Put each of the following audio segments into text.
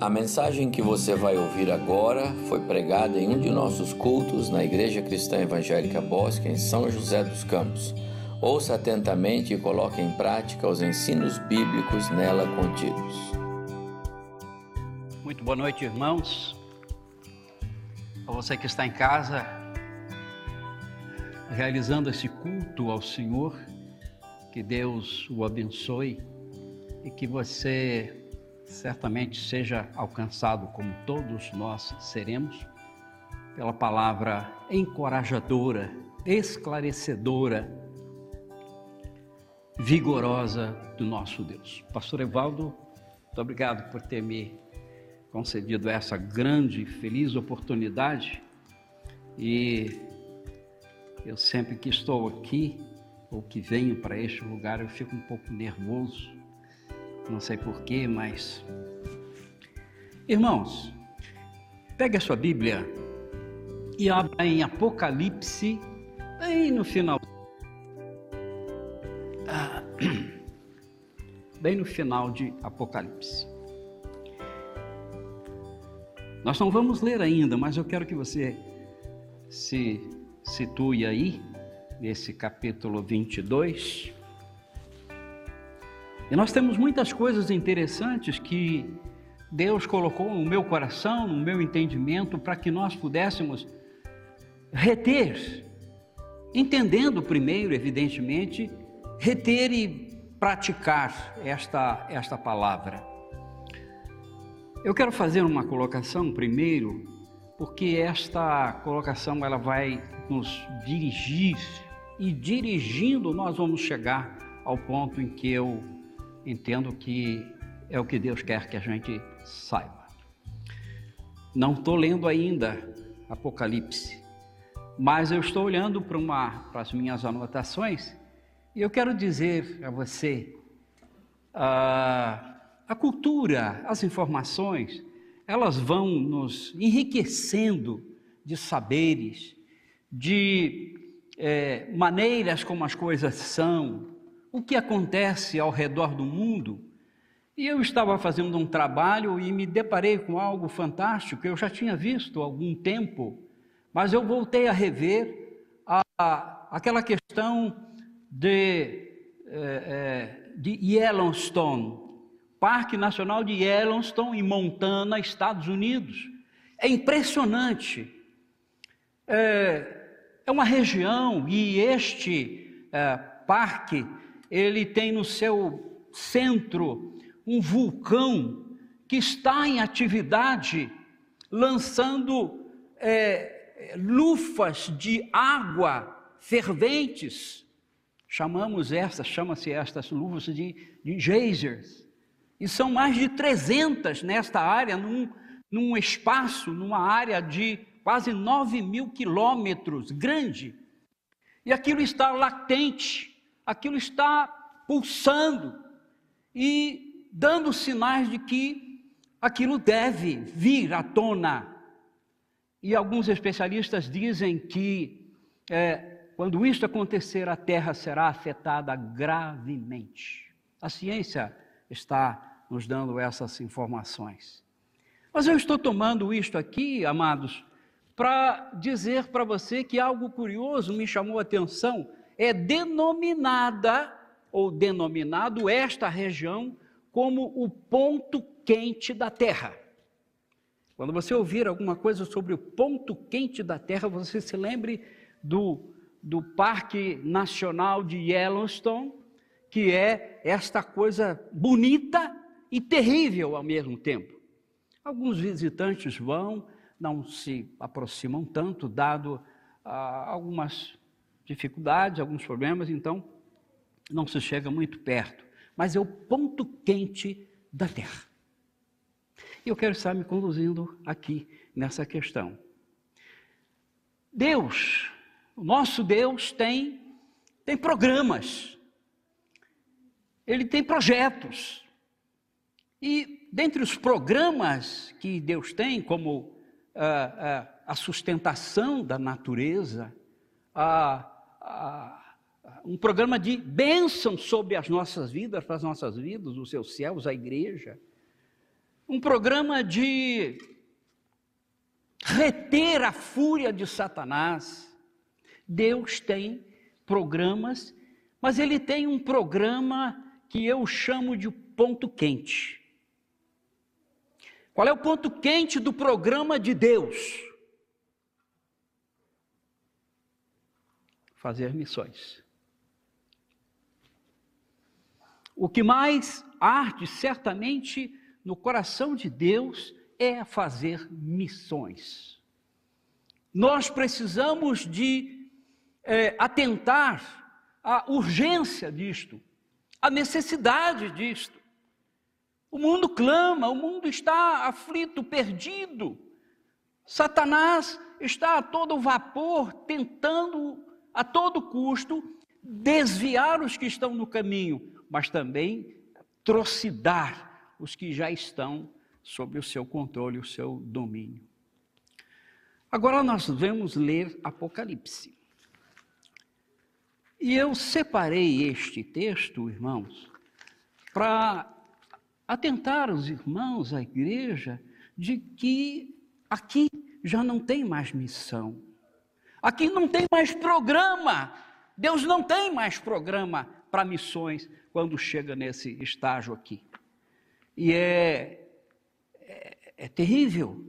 A mensagem que você vai ouvir agora foi pregada em um de nossos cultos na Igreja Cristã Evangélica Bosque, em São José dos Campos. Ouça atentamente e coloque em prática os ensinos bíblicos nela contidos. Muito boa noite, irmãos. A você que está em casa, realizando esse culto ao Senhor, que Deus o abençoe e que você certamente seja alcançado, como todos nós seremos, pela palavra encorajadora, esclarecedora, vigorosa do nosso Deus. Pastor Evaldo, muito obrigado por ter me concedido essa grande e feliz oportunidade e eu sempre que estou aqui ou que venho para este lugar eu fico um pouco nervoso não sei porquê, mas. Irmãos, pegue a sua Bíblia e abra em Apocalipse, bem no final. Ah, bem no final de Apocalipse. Nós não vamos ler ainda, mas eu quero que você se situe aí, nesse capítulo 22. E nós temos muitas coisas interessantes que Deus colocou no meu coração, no meu entendimento, para que nós pudéssemos reter, entendendo primeiro, evidentemente, reter e praticar esta, esta palavra. Eu quero fazer uma colocação primeiro, porque esta colocação ela vai nos dirigir e dirigindo nós vamos chegar ao ponto em que eu entendo que é o que Deus quer que a gente saiba. Não estou lendo ainda Apocalipse, mas eu estou olhando para, uma, para as minhas anotações e eu quero dizer a você: a, a cultura, as informações, elas vão nos enriquecendo de saberes, de é, maneiras como as coisas são, o que acontece ao redor do mundo. E eu estava fazendo um trabalho e me deparei com algo fantástico que eu já tinha visto há algum tempo, mas eu voltei a rever a, a, aquela questão de, é, de Yellowstone, Parque Nacional de Yellowstone, em Montana, Estados Unidos. É impressionante. É, é uma região e este é, parque ele tem no seu centro um vulcão que está em atividade, lançando é, lufas de água ferventes. Chamamos estas, chama-se estas luvas de, de geysers. E são mais de 300 nesta área, num, num espaço, numa área de quase 9 mil quilômetros, grande. E aquilo está latente aquilo está pulsando e dando sinais de que aquilo deve vir à tona. E alguns especialistas dizem que é, quando isso acontecer, a Terra será afetada gravemente. A ciência está nos dando essas informações. Mas eu estou tomando isto aqui, amados, para dizer para você que algo curioso me chamou a atenção é denominada ou denominado esta região como o ponto quente da Terra. Quando você ouvir alguma coisa sobre o ponto quente da Terra, você se lembre do, do Parque Nacional de Yellowstone, que é esta coisa bonita e terrível ao mesmo tempo. Alguns visitantes vão, não se aproximam tanto, dado ah, algumas dificuldades, alguns problemas, então não se chega muito perto. Mas é o ponto quente da Terra. E eu quero estar me conduzindo aqui nessa questão. Deus, o nosso Deus tem tem programas. Ele tem projetos. E dentre os programas que Deus tem, como ah, ah, a sustentação da natureza, a um programa de bênção sobre as nossas vidas, para as nossas vidas, os seus céus, a igreja. um programa de reter a fúria de Satanás. Deus tem programas, mas ele tem um programa que eu chamo de ponto quente. Qual é o ponto quente do programa de Deus? Fazer missões. O que mais arde certamente no coração de Deus é fazer missões. Nós precisamos de é, atentar à urgência disto, à necessidade disto. O mundo clama, o mundo está aflito, perdido. Satanás está a todo vapor tentando a todo custo desviar os que estão no caminho, mas também trocidar os que já estão sob o seu controle, o seu domínio. Agora nós vamos ler Apocalipse. E eu separei este texto, irmãos, para atentar os irmãos, a igreja, de que aqui já não tem mais missão. Aqui não tem mais programa. Deus não tem mais programa para missões quando chega nesse estágio aqui. E é, é, é terrível,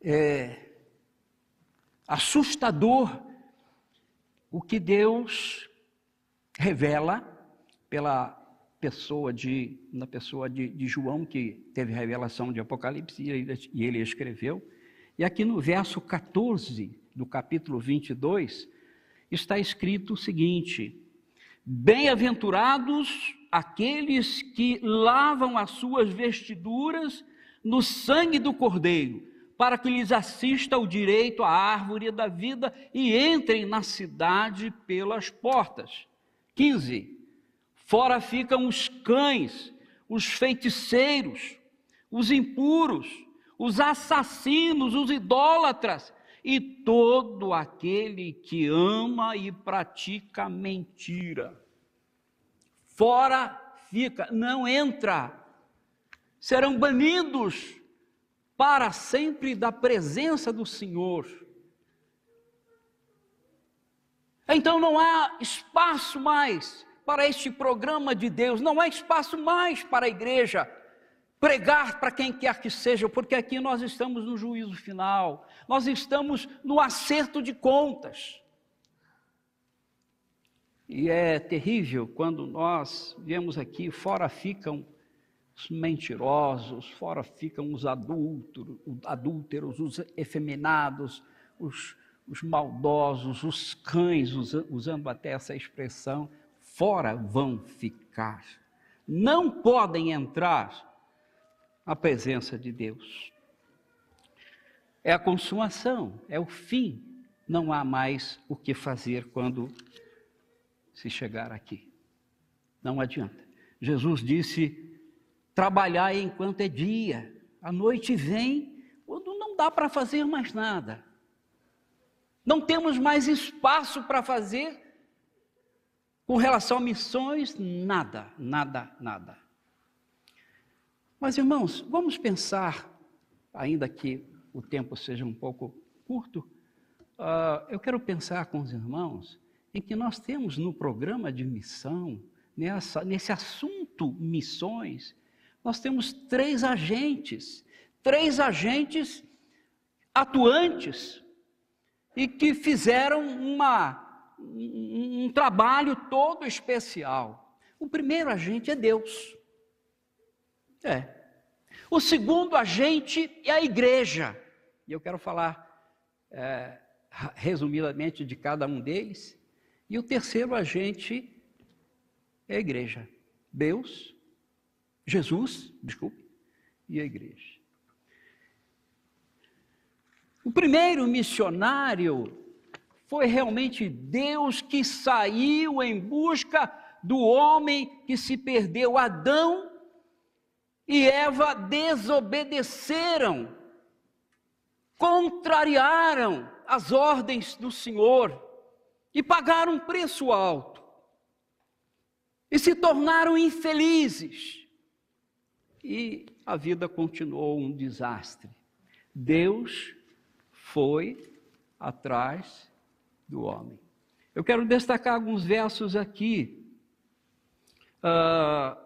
é assustador o que Deus revela pela pessoa de, na pessoa de, de João, que teve revelação de Apocalipse, e ele, e ele escreveu. E aqui no verso 14 do capítulo 22, está escrito o seguinte: Bem-aventurados aqueles que lavam as suas vestiduras no sangue do Cordeiro, para que lhes assista o direito à árvore da vida e entrem na cidade pelas portas. 15. Fora ficam os cães, os feiticeiros, os impuros, os assassinos, os idólatras e todo aquele que ama e pratica mentira. Fora fica, não entra. Serão banidos para sempre da presença do Senhor. Então não há espaço mais para este programa de Deus, não há espaço mais para a igreja pregar para quem quer que seja, porque aqui nós estamos no juízo final, nós estamos no acerto de contas. E é terrível quando nós vemos aqui, fora ficam os mentirosos, fora ficam os adúlteros, adúlteros os efeminados, os, os maldosos, os cães, usando até essa expressão fora vão ficar. Não podem entrar na presença de Deus. É a consumação, é o fim. Não há mais o que fazer quando se chegar aqui. Não adianta. Jesus disse: trabalhar enquanto é dia, a noite vem quando não dá para fazer mais nada. Não temos mais espaço para fazer com relação a missões, nada, nada, nada. Mas irmãos, vamos pensar, ainda que o tempo seja um pouco curto, uh, eu quero pensar com os irmãos em que nós temos no programa de missão, nessa, nesse assunto missões, nós temos três agentes, três agentes atuantes e que fizeram uma um, um trabalho todo especial. O primeiro agente é Deus. É. O segundo agente é a igreja. E eu quero falar é, resumidamente de cada um deles. E o terceiro agente é a igreja. Deus, Jesus, desculpe, e a igreja. O primeiro missionário foi realmente Deus que saiu em busca do homem que se perdeu. Adão e Eva desobedeceram, contrariaram as ordens do Senhor e pagaram um preço alto e se tornaram infelizes. E a vida continuou um desastre. Deus foi atrás do homem. Eu quero destacar alguns versos aqui. Uh,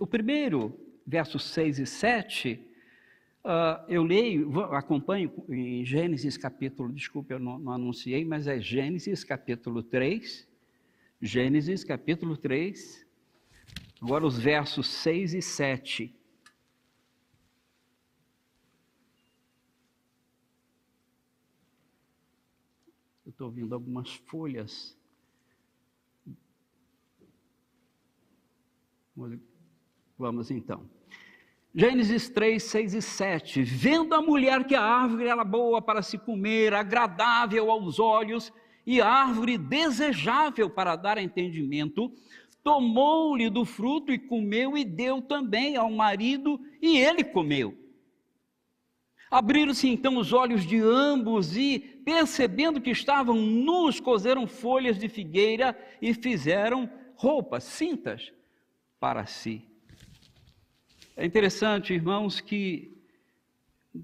o primeiro, versos 6 e 7, uh, ah, eu leio, acompanho em Gênesis capítulo, desculpe, eu não, não anunciei, mas é Gênesis capítulo 3. Gênesis capítulo 3, agora os versos 6 e 7. Eu estou ouvindo algumas folhas. Vamos então. Gênesis 3, 6 e 7. Vendo a mulher que a árvore era boa para se comer, agradável aos olhos, e árvore desejável para dar entendimento, tomou-lhe do fruto e comeu, e deu também ao marido, e ele comeu. Abriram-se então os olhos de ambos e, percebendo que estavam nus, cozeram folhas de figueira e fizeram roupas, cintas para si. É interessante, irmãos, que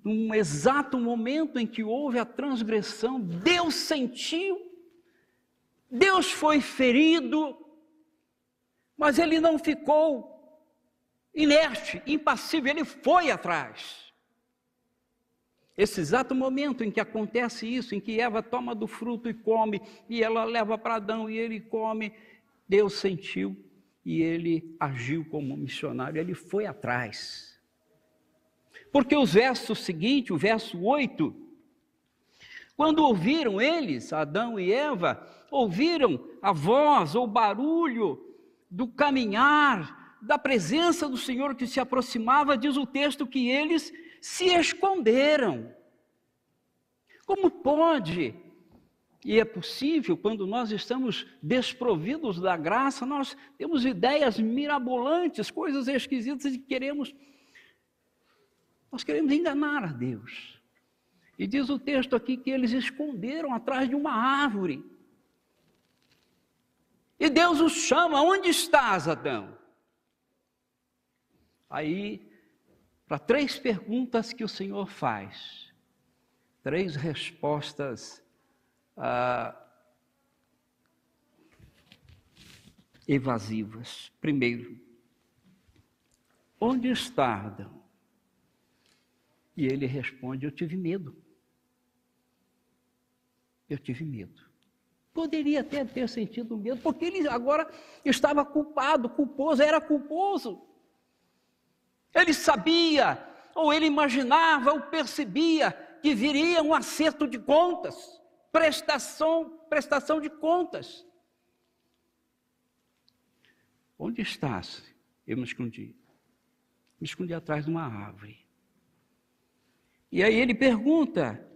num exato momento em que houve a transgressão, Deus sentiu, Deus foi ferido, mas ele não ficou inerte, impassível, ele foi atrás. Esse exato momento em que acontece isso, em que Eva toma do fruto e come, e ela leva para Adão e ele come, Deus sentiu e ele agiu como missionário, ele foi atrás. Porque os versos seguintes, o verso 8, quando ouviram eles, Adão e Eva, ouviram a voz ou barulho do caminhar, da presença do Senhor que se aproximava, diz o texto que eles se esconderam. Como pode? E é possível, quando nós estamos desprovidos da graça, nós temos ideias mirabolantes, coisas esquisitas e queremos nós queremos enganar a Deus. E diz o texto aqui que eles esconderam atrás de uma árvore. E Deus os chama: Onde estás, Adão? Aí para três perguntas que o Senhor faz, três respostas ah, evasivas. Primeiro, onde está Adão? E ele responde: Eu tive medo. Eu tive medo. Poderia até ter sentido medo, porque ele agora estava culpado, culposo, era culposo. Ele sabia, ou ele imaginava, ou percebia que viria um acerto de contas, prestação, prestação de contas. Onde estás? Eu me escondi. Me escondi atrás de uma árvore. E aí ele pergunta: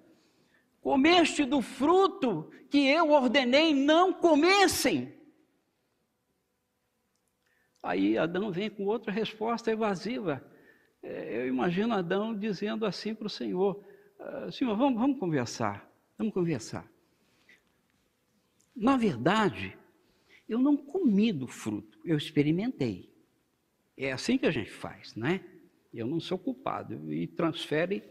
Comeste do fruto que eu ordenei não comessem? Aí Adão vem com outra resposta evasiva. É, eu imagino Adão dizendo assim para o Senhor: ah, Senhor, vamos, vamos conversar, vamos conversar. Na verdade, eu não comi do fruto, eu experimentei. É assim que a gente faz, né? Eu não sou culpado e transfere.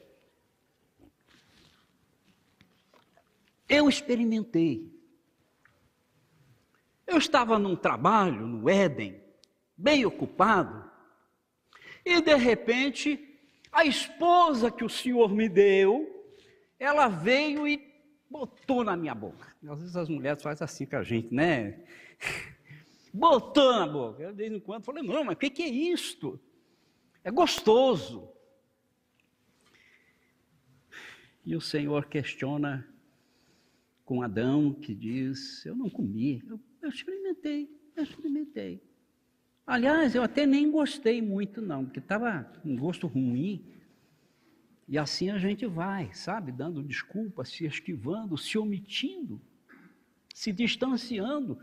Eu experimentei. Eu estava num trabalho no Éden, bem ocupado, e de repente, a esposa que o Senhor me deu, ela veio e botou na minha boca. Às vezes as mulheres fazem assim com a gente, né? Botou na boca. Eu, de vez em quando, falei, não, mas o que, que é isto? É gostoso. E o Senhor questiona com Adão, que diz: Eu não comi, eu, eu experimentei, eu experimentei. Aliás, eu até nem gostei muito, não, porque estava um gosto ruim. E assim a gente vai, sabe, dando desculpas, se esquivando, se omitindo, se distanciando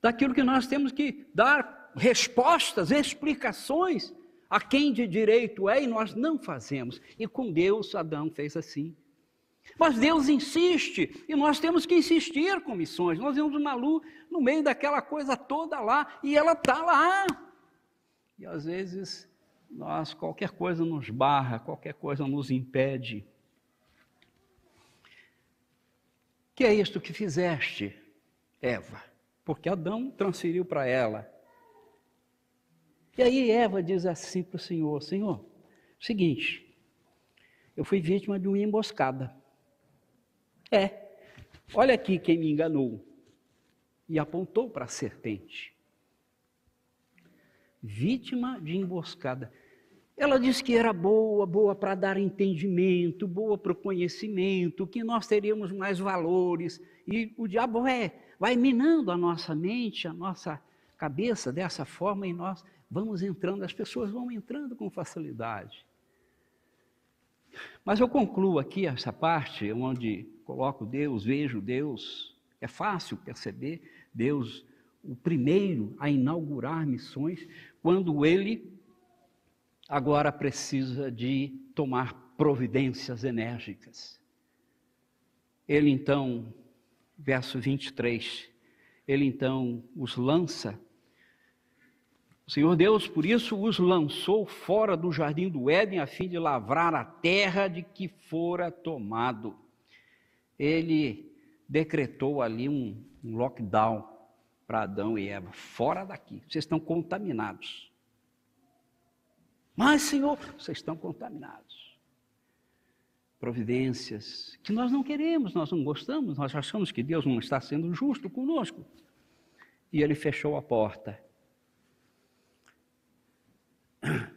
daquilo que nós temos que dar respostas, explicações a quem de direito é e nós não fazemos. E com Deus, Adão fez assim. Mas Deus insiste e nós temos que insistir com missões. Nós vemos uma luz no meio daquela coisa toda lá e ela está lá. E às vezes nós qualquer coisa nos barra, qualquer coisa nos impede. Que é isto que fizeste, Eva? Porque Adão transferiu para ela. E aí Eva diz assim para o Senhor: Senhor, seguinte, eu fui vítima de uma emboscada. É, olha aqui quem me enganou. E apontou para a serpente. Vítima de emboscada. Ela disse que era boa, boa para dar entendimento, boa para o conhecimento, que nós teríamos mais valores. E o diabo é, vai minando a nossa mente, a nossa cabeça dessa forma e nós vamos entrando, as pessoas vão entrando com facilidade. Mas eu concluo aqui essa parte onde coloco Deus, vejo Deus, é fácil perceber Deus, o primeiro a inaugurar missões, quando ele agora precisa de tomar providências enérgicas. Ele então, verso 23, ele então os lança o Senhor Deus, por isso, os lançou fora do jardim do Éden, a fim de lavrar a terra de que fora tomado. Ele decretou ali um, um lockdown para Adão e Eva: fora daqui, vocês estão contaminados. Mas, Senhor, vocês estão contaminados. Providências que nós não queremos, nós não gostamos, nós achamos que Deus não está sendo justo conosco. E ele fechou a porta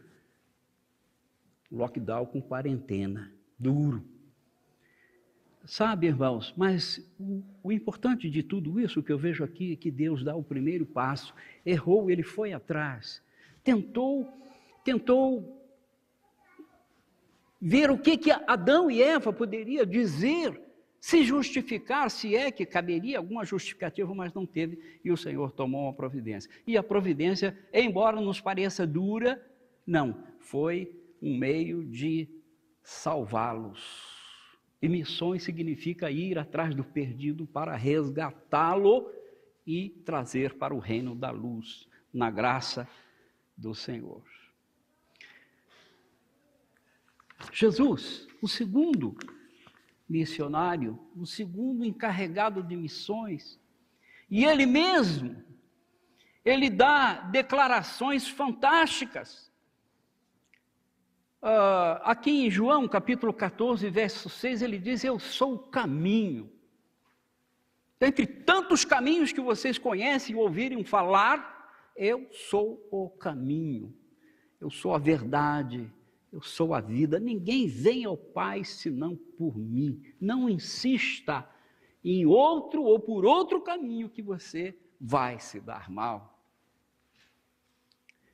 lockdown com quarentena, duro. Sabe, irmãos, mas o, o, importante de tudo isso que eu vejo aqui é que Deus dá o primeiro passo, errou, ele foi atrás, tentou, tentou ver o que, que Adão e Eva poderiam dizer, se justificar, se é que caberia alguma justificativa, mas não teve, e o Senhor tomou uma providência. E a providência, embora nos pareça dura, não, foi um meio de salvá-los. E missões significa ir atrás do perdido para resgatá-lo e trazer para o reino da luz, na graça do Senhor. Jesus, o segundo missionário, o segundo encarregado de missões, e ele mesmo, ele dá declarações fantásticas. Uh, aqui em João capítulo 14, verso 6, ele diz: Eu sou o caminho. Dentre tantos caminhos que vocês conhecem e ouvirem falar, eu sou o caminho, eu sou a verdade, eu sou a vida. Ninguém vem ao Pai senão por mim. Não insista em outro ou por outro caminho que você vai se dar mal.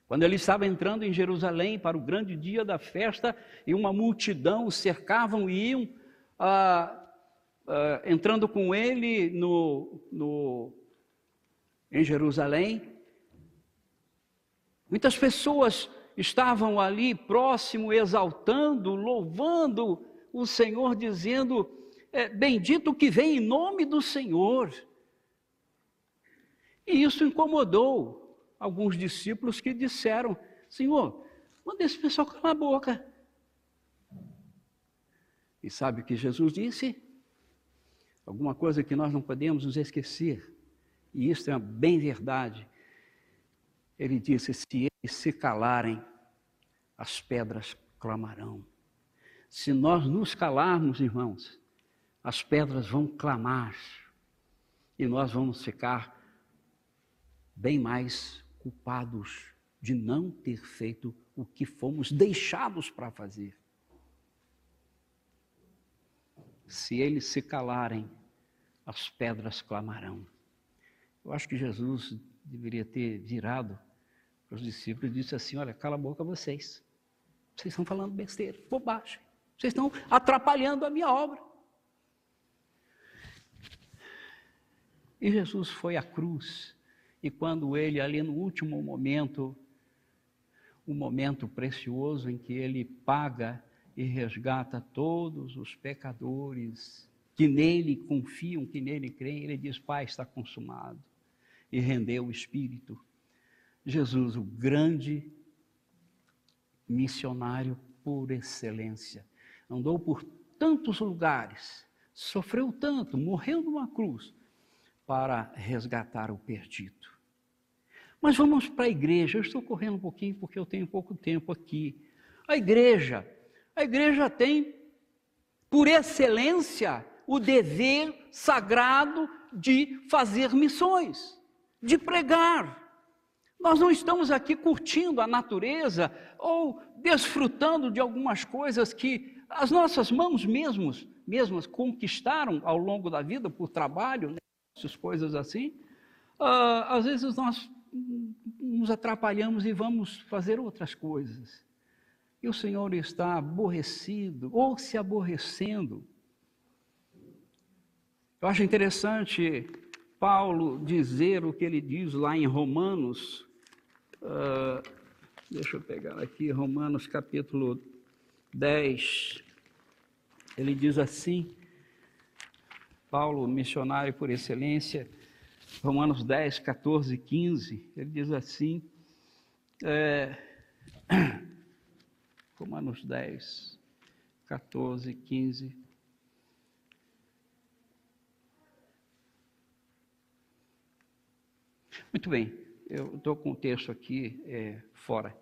Quando ele estava entrando em Jerusalém para o grande dia da festa, e uma multidão o cercavam e iam ah, ah, entrando com ele no, no, em Jerusalém. Muitas pessoas estavam ali próximo, exaltando, louvando o Senhor, dizendo: é, Bendito que vem em nome do Senhor. E isso incomodou alguns discípulos que disseram: Senhor, manda esse pessoal calar a boca. E sabe o que Jesus disse? Alguma coisa que nós não podemos nos esquecer, e isso é bem verdade. Ele disse: se eles se calarem, as pedras clamarão. Se nós nos calarmos, irmãos, as pedras vão clamar e nós vamos ficar bem mais culpados de não ter feito o que fomos deixados para fazer. Se eles se calarem, as pedras clamarão. Eu acho que Jesus deveria ter virado para os discípulos e disse assim: Olha, cala a boca vocês. Vocês estão falando besteira, bobagem. Vocês estão atrapalhando a minha obra. E Jesus foi à cruz e quando ele, ali no último momento, o momento precioso em que ele paga e resgata todos os pecadores que nele confiam, que nele creem, ele diz: Pai, está consumado. E rendeu o Espírito. Jesus, o grande missionário por excelência. Andou por tantos lugares, sofreu tanto, morreu numa cruz para resgatar o perdido. Mas vamos para a igreja. Eu estou correndo um pouquinho porque eu tenho pouco tempo aqui. A igreja, a igreja tem, por excelência, o dever sagrado de fazer missões, de pregar. Nós não estamos aqui curtindo a natureza ou desfrutando de algumas coisas que as nossas mãos mesmos, mesmas conquistaram ao longo da vida por trabalho, essas coisas assim. Uh, às vezes nós nos atrapalhamos e vamos fazer outras coisas. E o Senhor está aborrecido ou se aborrecendo. Eu acho interessante Paulo dizer o que ele diz lá em Romanos. Uh, deixa eu pegar aqui, Romanos capítulo 10. Ele diz assim: Paulo, missionário por excelência, Romanos 10, 14 e 15, ele diz assim, é, Romanos 10, 14 e 15. Muito bem, eu estou com o texto aqui é, fora,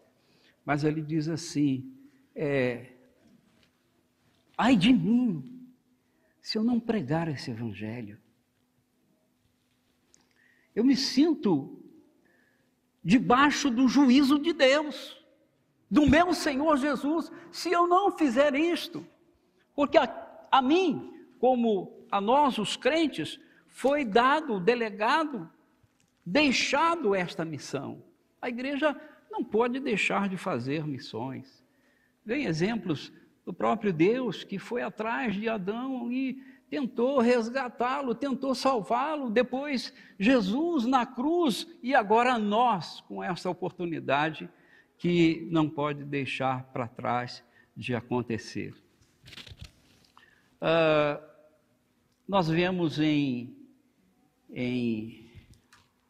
mas ele diz assim: é, ai de mim, se eu não pregar esse evangelho. Eu me sinto debaixo do juízo de Deus, do meu Senhor Jesus, se eu não fizer isto. Porque a, a mim, como a nós, os crentes, foi dado, delegado, deixado esta missão. A igreja não pode deixar de fazer missões. Vem exemplos do próprio Deus que foi atrás de Adão e tentou resgatá-lo, tentou salvá-lo, depois Jesus na cruz e agora nós com essa oportunidade que não pode deixar para trás de acontecer. Uh, nós vemos em, em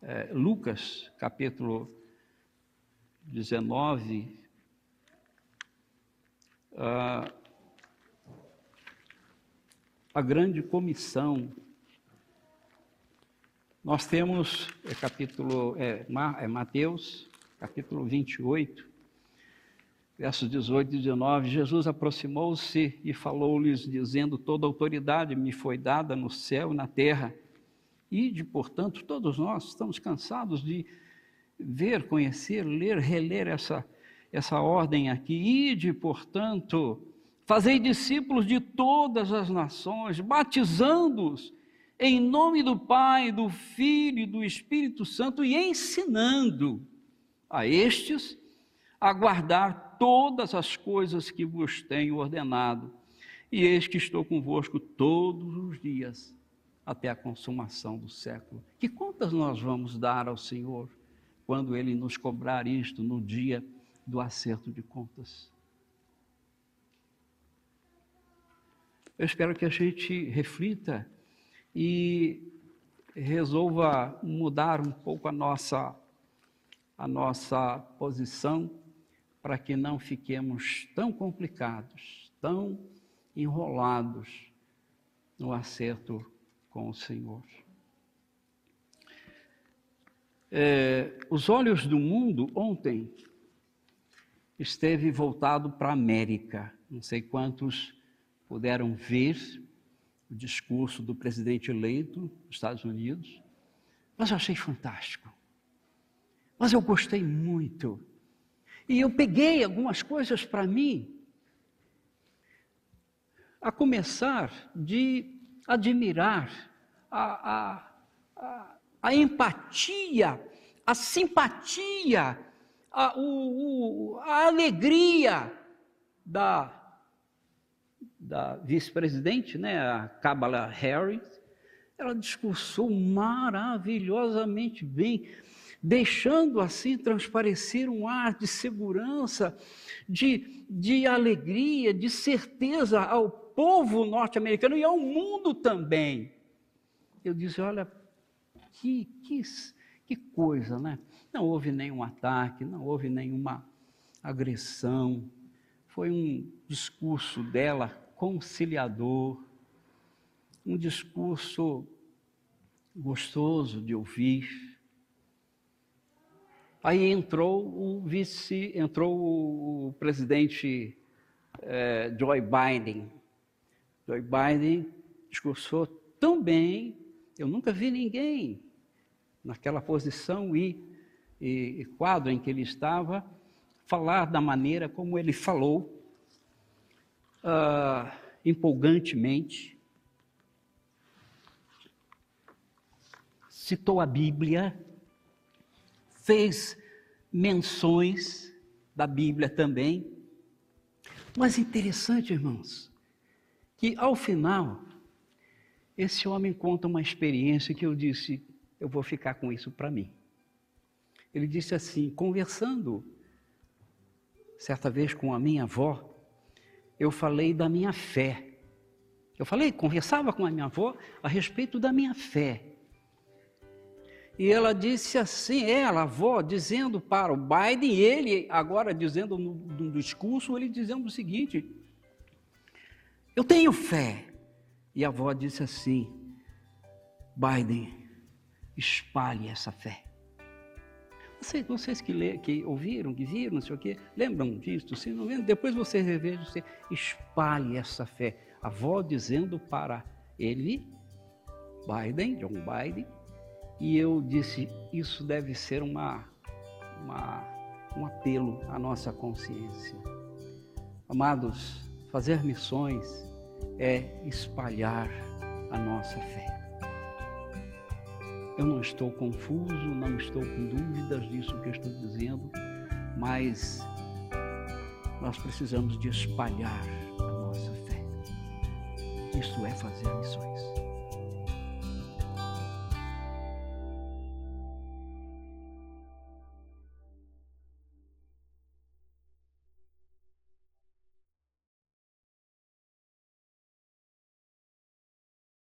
eh, Lucas, capítulo 19, uh, a grande comissão. Nós temos, é capítulo, é, é Mateus, capítulo 28, versos 18 e 19, Jesus aproximou-se e falou-lhes, dizendo: Toda autoridade me foi dada no céu e na terra. E, de, portanto, todos nós estamos cansados de ver, conhecer, ler, reler essa, essa ordem aqui. Ide, portanto, Fazei discípulos de todas as nações, batizando-os em nome do Pai, do Filho e do Espírito Santo e ensinando a estes a guardar todas as coisas que vos tenho ordenado. E eis que estou convosco todos os dias até a consumação do século. Que contas nós vamos dar ao Senhor quando Ele nos cobrar isto no dia do acerto de contas? Eu espero que a gente reflita e resolva mudar um pouco a nossa, a nossa posição para que não fiquemos tão complicados, tão enrolados no acerto com o Senhor. É, os olhos do mundo ontem esteve voltado para a América. Não sei quantos puderam ver o discurso do presidente eleito dos Estados Unidos, mas eu achei fantástico. Mas eu gostei muito. E eu peguei algumas coisas para mim, a começar de admirar a, a, a, a empatia, a simpatia, a, o, o, a alegria da da vice-presidente, né, a Kamala Harris, ela discursou maravilhosamente bem, deixando assim transparecer um ar de segurança, de, de alegria, de certeza ao povo norte-americano e ao mundo também. Eu disse: olha, que, que, que coisa, né? Não houve nenhum ataque, não houve nenhuma agressão. Foi um discurso dela conciliador, um discurso gostoso de ouvir. Aí entrou o vice, entrou o presidente eh, Joe Biden. Joe Biden discursou tão bem, eu nunca vi ninguém naquela posição e, e, e quadro em que ele estava falar da maneira como ele falou, uh, empolgantemente. Citou a Bíblia, fez menções da Bíblia também. Mas interessante, irmãos, que ao final, esse homem conta uma experiência que eu disse: eu vou ficar com isso para mim. Ele disse assim, conversando certa vez com a minha avó, eu falei da minha fé. Eu falei, conversava com a minha avó a respeito da minha fé. E ela disse assim, ela, avó, dizendo para o Biden, ele agora dizendo no, no discurso, ele dizendo o seguinte: Eu tenho fé. E a avó disse assim: Biden, espalhe essa fé. Vocês, vocês que, lê, que ouviram, que viram, não sei o quê, lembram disso? Se não lembram, depois você reveja, você espalhe essa fé. A avó dizendo para ele, Biden, John Biden, e eu disse, isso deve ser uma, uma, um apelo à nossa consciência. Amados, fazer missões é espalhar a nossa fé. Eu não estou confuso, não estou com dúvidas disso que eu estou dizendo, mas nós precisamos de espalhar a nossa fé. Isso é fazer missões.